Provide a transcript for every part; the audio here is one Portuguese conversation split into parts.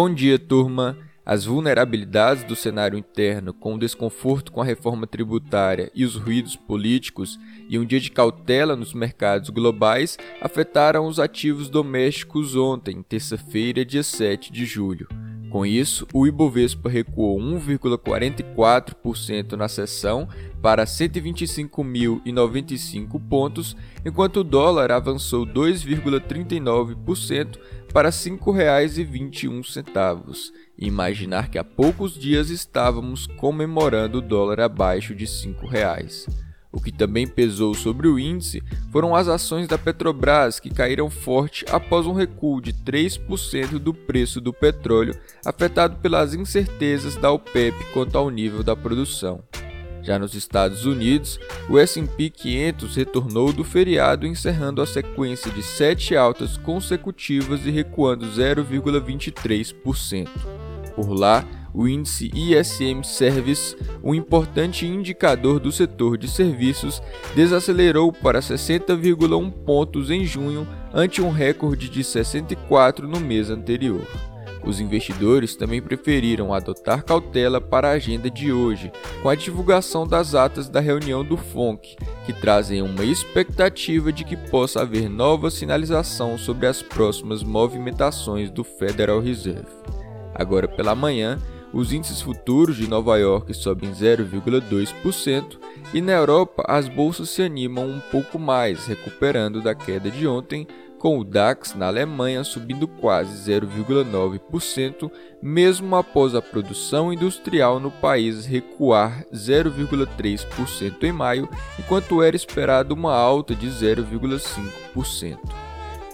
Bom dia, turma! As vulnerabilidades do cenário interno, com o desconforto com a reforma tributária e os ruídos políticos, e um dia de cautela nos mercados globais, afetaram os ativos domésticos ontem, terça-feira, dia 7 de julho. Com isso, o Ibovespa recuou 1,44% na sessão para 125.095 pontos, enquanto o dólar avançou 2,39% para R$ 5,21. Imaginar que há poucos dias estávamos comemorando o dólar abaixo de R$ 5. O que também pesou sobre o índice foram as ações da Petrobras, que caíram forte após um recuo de 3% do preço do petróleo, afetado pelas incertezas da OPEP quanto ao nível da produção. Já nos Estados Unidos, o S&P 500 retornou do feriado encerrando a sequência de sete altas consecutivas e recuando 0,23%. Por lá, o índice ISM Service, um importante indicador do setor de serviços, desacelerou para 60,1 pontos em junho, ante um recorde de 64 no mês anterior. Os investidores também preferiram adotar cautela para a agenda de hoje, com a divulgação das atas da reunião do FONC, que trazem uma expectativa de que possa haver nova sinalização sobre as próximas movimentações do Federal Reserve. Agora pela manhã, os índices futuros de Nova York sobem 0,2% e na Europa as bolsas se animam um pouco mais, recuperando da queda de ontem, com o DAX na Alemanha subindo quase 0,9%, mesmo após a produção industrial no país recuar 0,3% em maio, enquanto era esperado uma alta de 0,5%.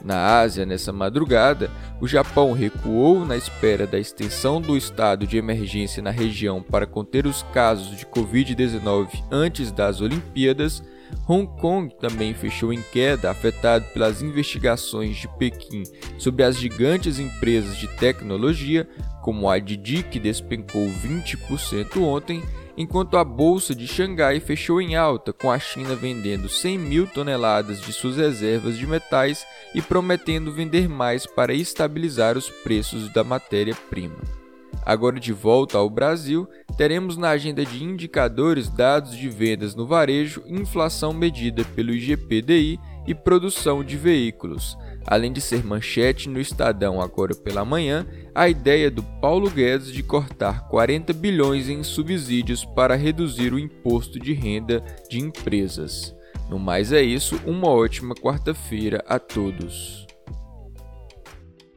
Na Ásia, nessa madrugada, o Japão recuou na espera da extensão do estado de emergência na região para conter os casos de Covid-19 antes das Olimpíadas. Hong Kong também fechou em queda, afetado pelas investigações de Pequim sobre as gigantes empresas de tecnologia, como a Didi, que despencou 20% ontem, enquanto a bolsa de Xangai fechou em alta, com a China vendendo 100 mil toneladas de suas reservas de metais e prometendo vender mais para estabilizar os preços da matéria-prima. Agora de volta ao Brasil, teremos na agenda de indicadores dados de vendas no varejo, inflação medida pelo IGPDI e produção de veículos. Além de ser manchete no Estadão agora pela manhã, a ideia do Paulo Guedes de cortar 40 bilhões em subsídios para reduzir o imposto de renda de empresas. No mais é isso, uma ótima quarta-feira a todos.